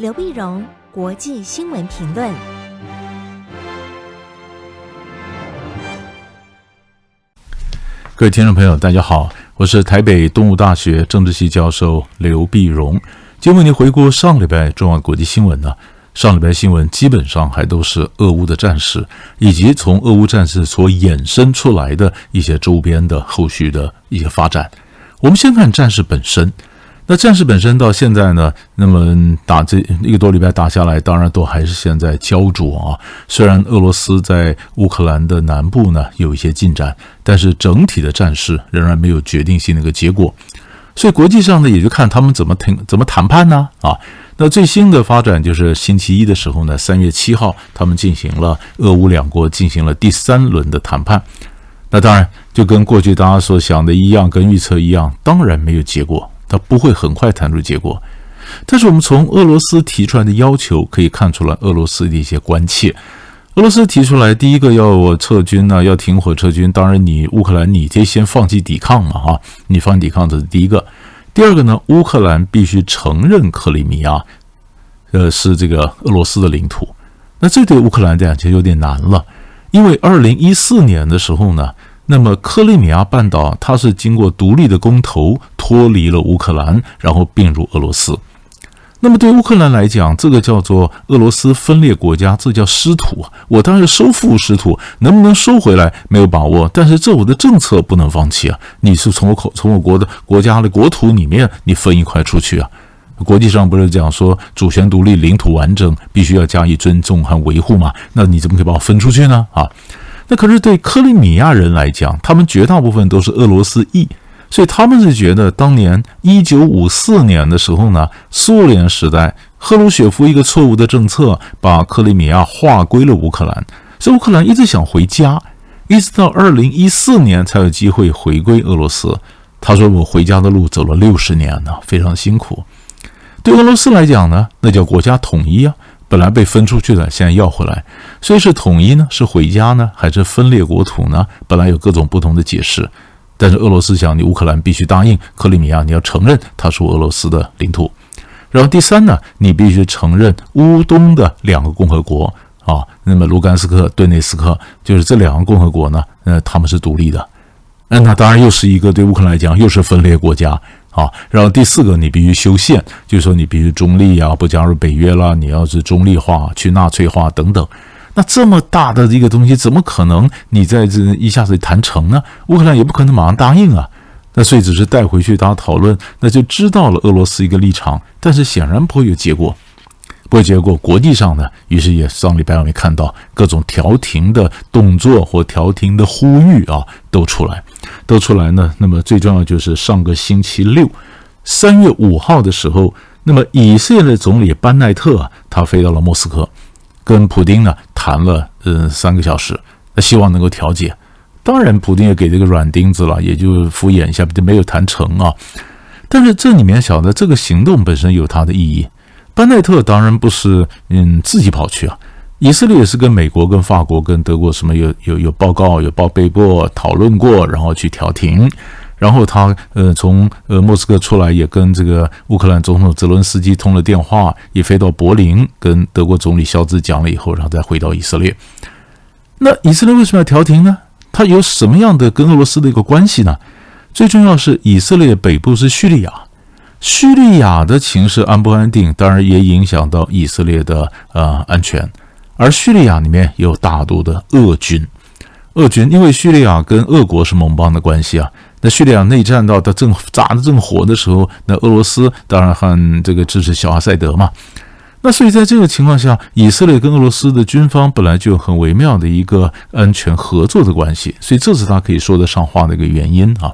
刘碧荣，国际新闻评论。各位听众朋友，大家好，我是台北东吴大学政治系教授刘碧荣。今天为您回顾上礼拜重要国际新闻呢。上礼拜新闻基本上还都是俄乌的战事，以及从俄乌战事所衍生出来的一些周边的后续的一些发展。我们先看战事本身。那战事本身到现在呢，那么打这一个多礼拜打下来，当然都还是现在焦灼啊。虽然俄罗斯在乌克兰的南部呢有一些进展，但是整体的战事仍然没有决定性的一个结果。所以国际上呢，也就看他们怎么谈怎么谈判呢啊。那最新的发展就是星期一的时候呢，三月七号，他们进行了俄乌两国进行了第三轮的谈判。那当然就跟过去大家所想的一样，跟预测一样，当然没有结果，它不会很快谈出结果。但是我们从俄罗斯提出来的要求可以看出来，俄罗斯的一些关切。俄罗斯提出来，第一个要我撤军呢，要停火撤军。当然，你乌克兰你得先放弃抵抗嘛，哈，你放弃抵抗这是第一个。第二个呢，乌克兰必须承认克里米亚，呃，是这个俄罗斯的领土。那这对乌克兰来讲就有点难了，因为二零一四年的时候呢，那么克里米亚半岛它是经过独立的公投脱离了乌克兰，然后并入俄罗斯。那么对乌克兰来讲，这个叫做俄罗斯分裂国家，这叫失土！我当然收复失土，能不能收回来没有把握，但是这我的政策不能放弃啊！你是从我口从我国的国家的国土里面你分一块出去啊！国际上不是讲说主权独立、领土完整必须要加以尊重和维护吗？那你怎么可以把我分出去呢？啊！那可是对克里米亚人来讲，他们绝大部分都是俄罗斯裔。所以他们是觉得，当年一九五四年的时候呢，苏联时代赫鲁雪夫一个错误的政策，把克里米亚划归了乌克兰。所以乌克兰一直想回家，一直到二零一四年才有机会回归俄罗斯。他说：“我回家的路走了六十年呢，非常辛苦。”对俄罗斯来讲呢，那叫国家统一啊，本来被分出去的，现在要回来。所以是统一呢，是回家呢，还是分裂国土呢？本来有各种不同的解释。但是俄罗斯想，你乌克兰必须答应克里米亚，你要承认它是俄罗斯的领土。然后第三呢，你必须承认乌东的两个共和国啊，那么卢甘斯克、顿内斯克，就是这两个共和国呢，呃，他们是独立的。那那当然又是一个对乌克兰来讲又是分裂国家啊。然后第四个，你必须修宪，就是说你必须中立啊，不加入北约啦，你要是中立化、去纳粹化等等。那这么大的一个东西，怎么可能你在这一下子谈成呢？乌克兰也不可能马上答应啊。那所以只是带回去大家讨论，那就知道了俄罗斯一个立场。但是显然不会有结果，不过结果。国际上呢，于是也上礼拜我们看到各种调停的动作或调停的呼吁啊，都出来，都出来呢。那么最重要就是上个星期六，三月五号的时候，那么以色列总理班奈特啊，他飞到了莫斯科。跟普丁呢谈了嗯三个小时，那希望能够调解。当然，普丁也给这个软钉子了，也就敷衍一下，就没有谈成啊。但是这里面晓得这个行动本身有它的意义。班奈特当然不是嗯自己跑去啊，以色列也是跟美国、跟法国、跟德国什么有有有报告、有报备过、讨论过，然后去调停。然后他呃从呃莫斯科出来，也跟这个乌克兰总统泽伦斯基通了电话，也飞到柏林跟德国总理肖兹讲了以后，然后再回到以色列。那以色列为什么要调停呢？它有什么样的跟俄罗斯的一个关系呢？最重要是以色列北部是叙利亚，叙利亚的情势安不安定，当然也影响到以色列的呃安全。而叙利亚里面有大多的俄军，俄军因为叙利亚跟俄国是盟邦的关系啊。那叙利亚内战到它正砸得正火的时候，那俄罗斯当然很这个支持小阿塞德嘛。那所以在这个情况下，以色列跟俄罗斯的军方本来就很微妙的一个安全合作的关系，所以这是他可以说得上话的一个原因啊。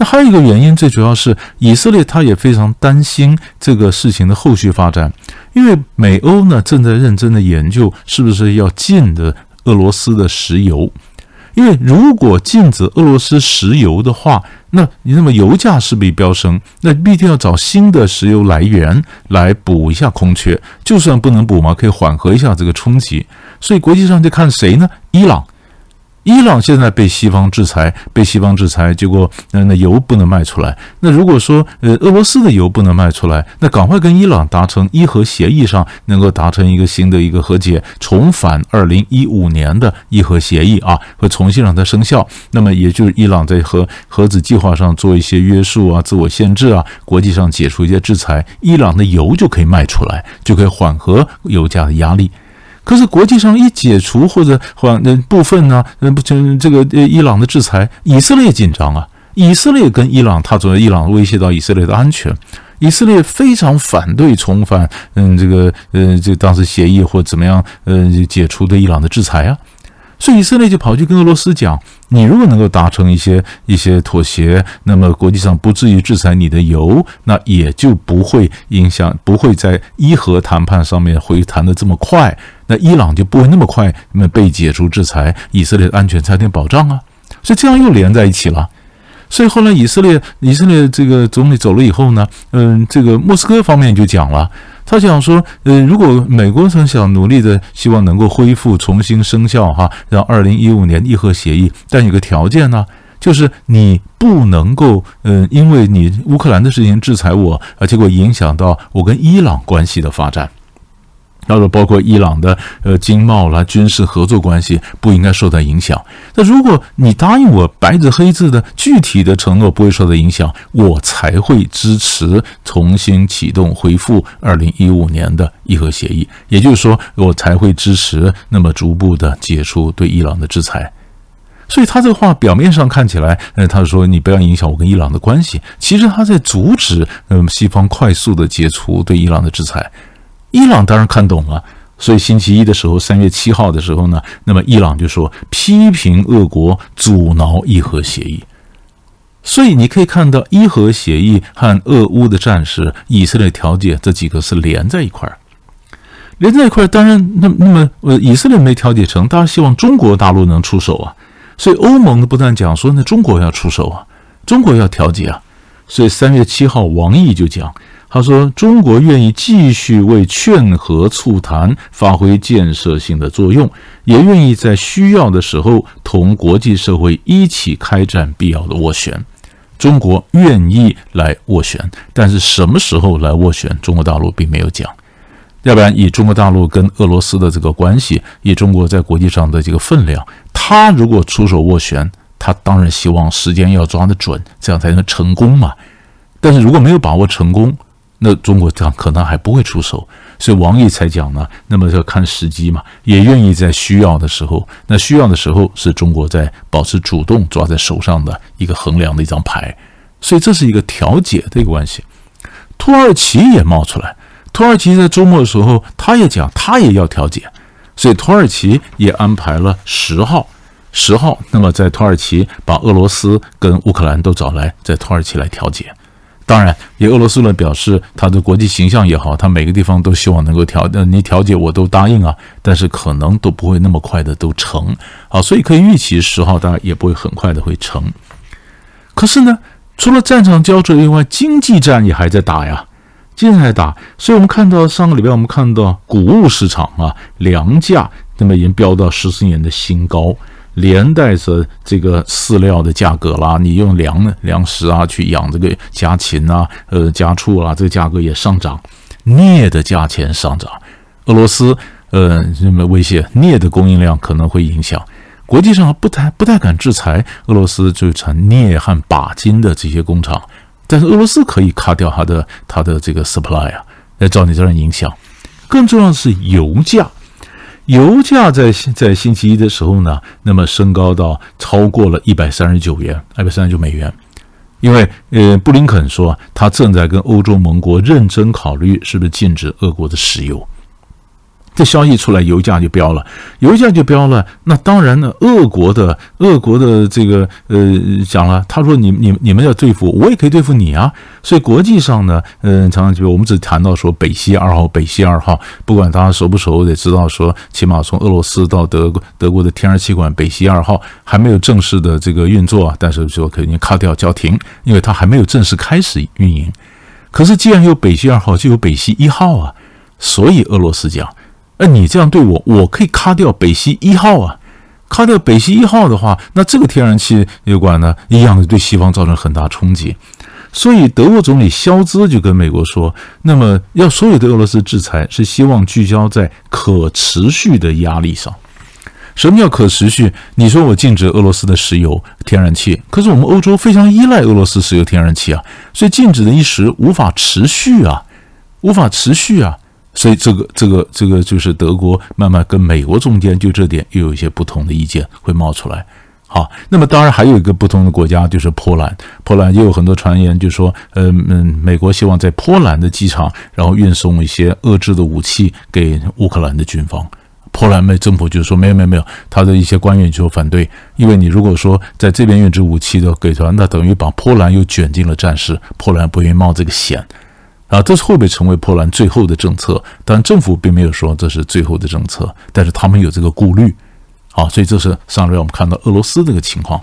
那还有一个原因，最主要是以色列他也非常担心这个事情的后续发展，因为美欧呢正在认真的研究是不是要禁的俄罗斯的石油。因为如果禁止俄罗斯石油的话，那你那么油价势必飙升，那必定要找新的石油来源来补一下空缺。就算不能补嘛，可以缓和一下这个冲击。所以国际上就看谁呢？伊朗，伊朗现在被西方制裁，被西方制裁，结果那那油不能卖出来。那如果说呃俄罗斯的油不能卖出来，那赶快跟伊朗达成伊核协议上，能够达成一个新的一个和解，重返二零一五年的伊核协议啊，会重新让它生效。那么也就是伊朗在核核子计划上做一些约束啊、自我限制啊，国际上解除一些制裁，伊朗的油就可以卖出来，就可以缓和油价的压力。可是国际上一解除或者缓那部分呢，那不就这个伊朗的制裁，以色列紧张啊！以色列跟伊朗，他作为伊朗威胁到以色列的安全，以色列非常反对重返嗯这个呃这当时协议或怎么样呃解除对伊朗的制裁啊。所以以色列就跑去跟俄罗斯讲：“你如果能够达成一些一些妥协，那么国际上不至于制裁你的油，那也就不会影响，不会在伊核谈判上面回谈的这么快。那伊朗就不会那么快那么被解除制裁，以色列的安全才有点保障啊。所以这样又连在一起了。所以后来以色列以色列这个总理走了以后呢，嗯，这个莫斯科方面就讲了。”他想说，呃，如果美国曾想努力的希望能够恢复、重新生效，哈，让二零一五年议和协议，但有个条件呢，就是你不能够，嗯，因为你乌克兰的事情制裁我，啊，结果影响到我跟伊朗关系的发展。他说，包括伊朗的呃经贸啦、军事合作关系不应该受到影响。那如果你答应我白纸黑字的具体的承诺不会受到影响，我才会支持重新启动、恢复二零一五年的伊核协议。也就是说，我才会支持那么逐步的解除对伊朗的制裁。所以他这话表面上看起来，呃，他说你不要影响我跟伊朗的关系，其实他在阻止嗯西方快速的解除对伊朗的制裁。伊朗当然看懂了，所以星期一的时候，三月七号的时候呢，那么伊朗就说批评俄国阻挠伊核协议。所以你可以看到，伊核协议和俄乌的战事、以色列调解这几个是连在一块儿，连在一块儿。当然，那那么呃，以色列没调解成，当然希望中国大陆能出手啊。所以欧盟不但讲说，那中国要出手啊，中国要调解啊。所以三月七号，王毅就讲。他说：“中国愿意继续为劝和促谈发挥建设性的作用，也愿意在需要的时候同国际社会一起开展必要的斡旋。中国愿意来斡旋，但是什么时候来斡旋，中国大陆并没有讲。要不然，以中国大陆跟俄罗斯的这个关系，以中国在国际上的这个分量，他如果出手斡旋，他当然希望时间要抓得准，这样才能成功嘛。但是如果没有把握成功，那中国这样可能还不会出手，所以王毅才讲呢。那么要看时机嘛，也愿意在需要的时候。那需要的时候是中国在保持主动抓在手上的一个衡量的一张牌，所以这是一个调解的一个关系。土耳其也冒出来，土耳其在周末的时候，他也讲他也要调解，所以土耳其也安排了十号，十号，那么在土耳其把俄罗斯跟乌克兰都找来，在土耳其来调解。当然，也俄罗斯呢表示，他的国际形象也好，他每个地方都希望能够调，呃，你调解我都答应啊，但是可能都不会那么快的都成，好，所以可以预期十号当然也不会很快的会成。可是呢，除了战场交战以外，经济战也还在打呀，经济还在打，所以我们看到上个礼拜我们看到谷物市场啊，粮价那么已经飙到十四年的新高。连带着这个饲料的价格啦，你用粮呢粮食啊去养这个家禽啊，呃家畜啦，这个价格也上涨，镍的价钱上涨，俄罗斯呃这么威胁镍的供应量可能会影响，国际上不太不太敢制裁俄罗斯就产镍和钯金的这些工厂，但是俄罗斯可以卡掉它的它的这个 supply 啊，来照你这样影响，更重要的是油价。油价在在星期一的时候呢，那么升高到超过了一百三十九元，一百三十九美元，因为呃，布林肯说他正在跟欧洲盟国认真考虑是不是禁止俄国的石油。这消息出来，油价就飙了，油价就飙了。那当然呢，俄国的俄国的这个呃讲了，他说你你你们要对付我，我也可以对付你啊。所以国际上呢，嗯、常常就我们只谈到说北溪二号，北溪二号，不管大家熟不熟，得知道说，起码从俄罗斯到德国德国的天然气管北溪二号还没有正式的这个运作啊，但是说肯定卡掉叫停，因为它还没有正式开始运营。可是既然有北溪二号，就有北溪一号啊，所以俄罗斯讲。那你这样对我，我可以卡掉北溪一号啊，咔掉北溪一号的话，那这个天然气油管呢，一样对西方造成很大冲击。所以德国总理肖兹就跟美国说，那么要所有的俄罗斯制裁是希望聚焦在可持续的压力上。什么叫可持续？你说我禁止俄罗斯的石油、天然气，可是我们欧洲非常依赖俄罗斯石油、天然气啊，所以禁止的一时无法持续啊，无法持续啊。所以这个、这个、这个就是德国慢慢跟美国中间就这点又有一些不同的意见会冒出来。好，那么当然还有一个不同的国家就是波兰，波兰也有很多传言，就说，嗯嗯，美国希望在波兰的机场，然后运送一些遏制的武器给乌克兰的军方。波兰美政府就说没有没有没有，他的一些官员就反对，因为你如果说在这边运制武器的给他，那等于把波兰又卷进了战事，波兰不愿意冒这个险。啊，这是会不会成为波兰最后的政策？但政府并没有说这是最后的政策，但是他们有这个顾虑。好，所以这是上礼拜我们看到俄罗斯这个情况，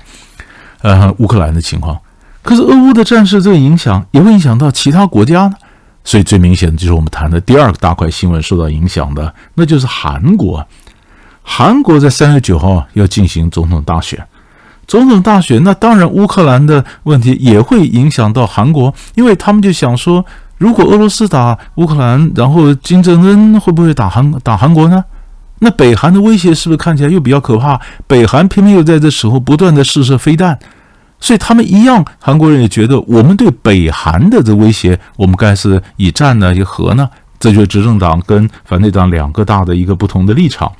呃，乌克兰的情况。可是俄乌的战事这个影响也会影响到其他国家呢？所以最明显的就是我们谈的第二个大块新闻受到影响的，那就是韩国。韩国在三月九号要进行总统大选，总统大选，那当然乌克兰的问题也会影响到韩国，因为他们就想说，如果俄罗斯打乌克兰，然后金正恩会不会打韩打韩国呢？那北韩的威胁是不是看起来又比较可怕？北韩偏偏又在这时候不断的试射飞弹，所以他们一样，韩国人也觉得我们对北韩的这威胁，我们该是以战呢，以和呢？这就是执政党跟反对党两个大的一个不同的立场。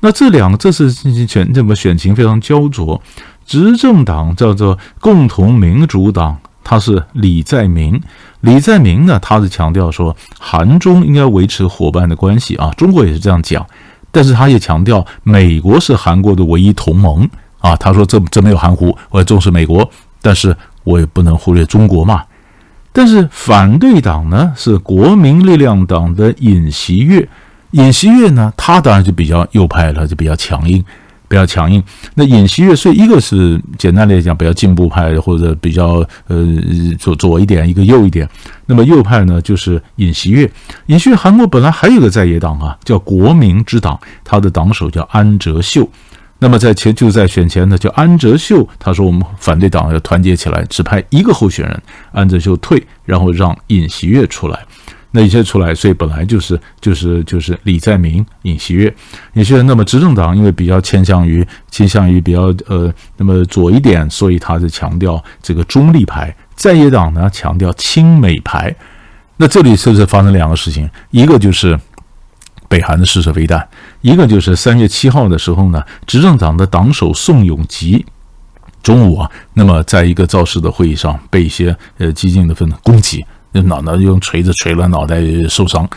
那这两个这次进行选这么选情非常焦灼，执政党叫做共同民主党，他是李在明。李在明呢，他是强调说韩中应该维持伙伴的关系啊，中国也是这样讲。但是他也强调，美国是韩国的唯一同盟啊。他说这：“这没有含糊，我要重视美国，但是我也不能忽略中国嘛。”但是反对党呢是国民力量党的尹锡悦，尹锡悦呢，他当然就比较右派了，就比较强硬。比较强硬，那尹锡悦，所以一个是简单来讲比较进步派，或者比较呃左左一点，一个右一点。那么右派呢，就是尹锡悦。尹锡悦，韩国本来还有个在野党啊，叫国民之党，他的党首叫安哲秀。那么在前就在选前呢，叫安哲秀，他说我们反对党要团结起来，只派一个候选人，安哲秀退，然后让尹锡悦出来。那一些出来，所以本来就是就是就是李在明、尹锡悦，尹锡悦。那么执政党因为比较倾向于倾向于比较呃那么左一点，所以他是强调这个中立派。在野党呢强调亲美派。那这里是不是发生两个事情？一个就是北韩的试射飞弹，一个就是三月七号的时候呢，执政党的党首宋永吉中午啊，那么在一个造势的会议上被一些呃激进的分子攻击。那脑袋用锤子锤了，脑袋受伤，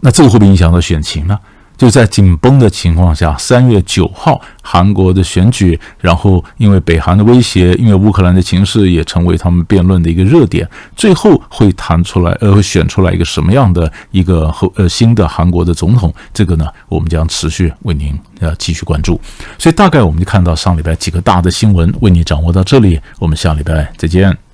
那这个会不会影响到选情呢？就在紧绷的情况下，三月九号韩国的选举，然后因为北韩的威胁，因为乌克兰的情势也成为他们辩论的一个热点，最后会谈出来，呃，会选出来一个什么样的一个后呃新的韩国的总统？这个呢，我们将持续为您呃继续关注。所以大概我们就看到上礼拜几个大的新闻，为你掌握到这里，我们下礼拜再见。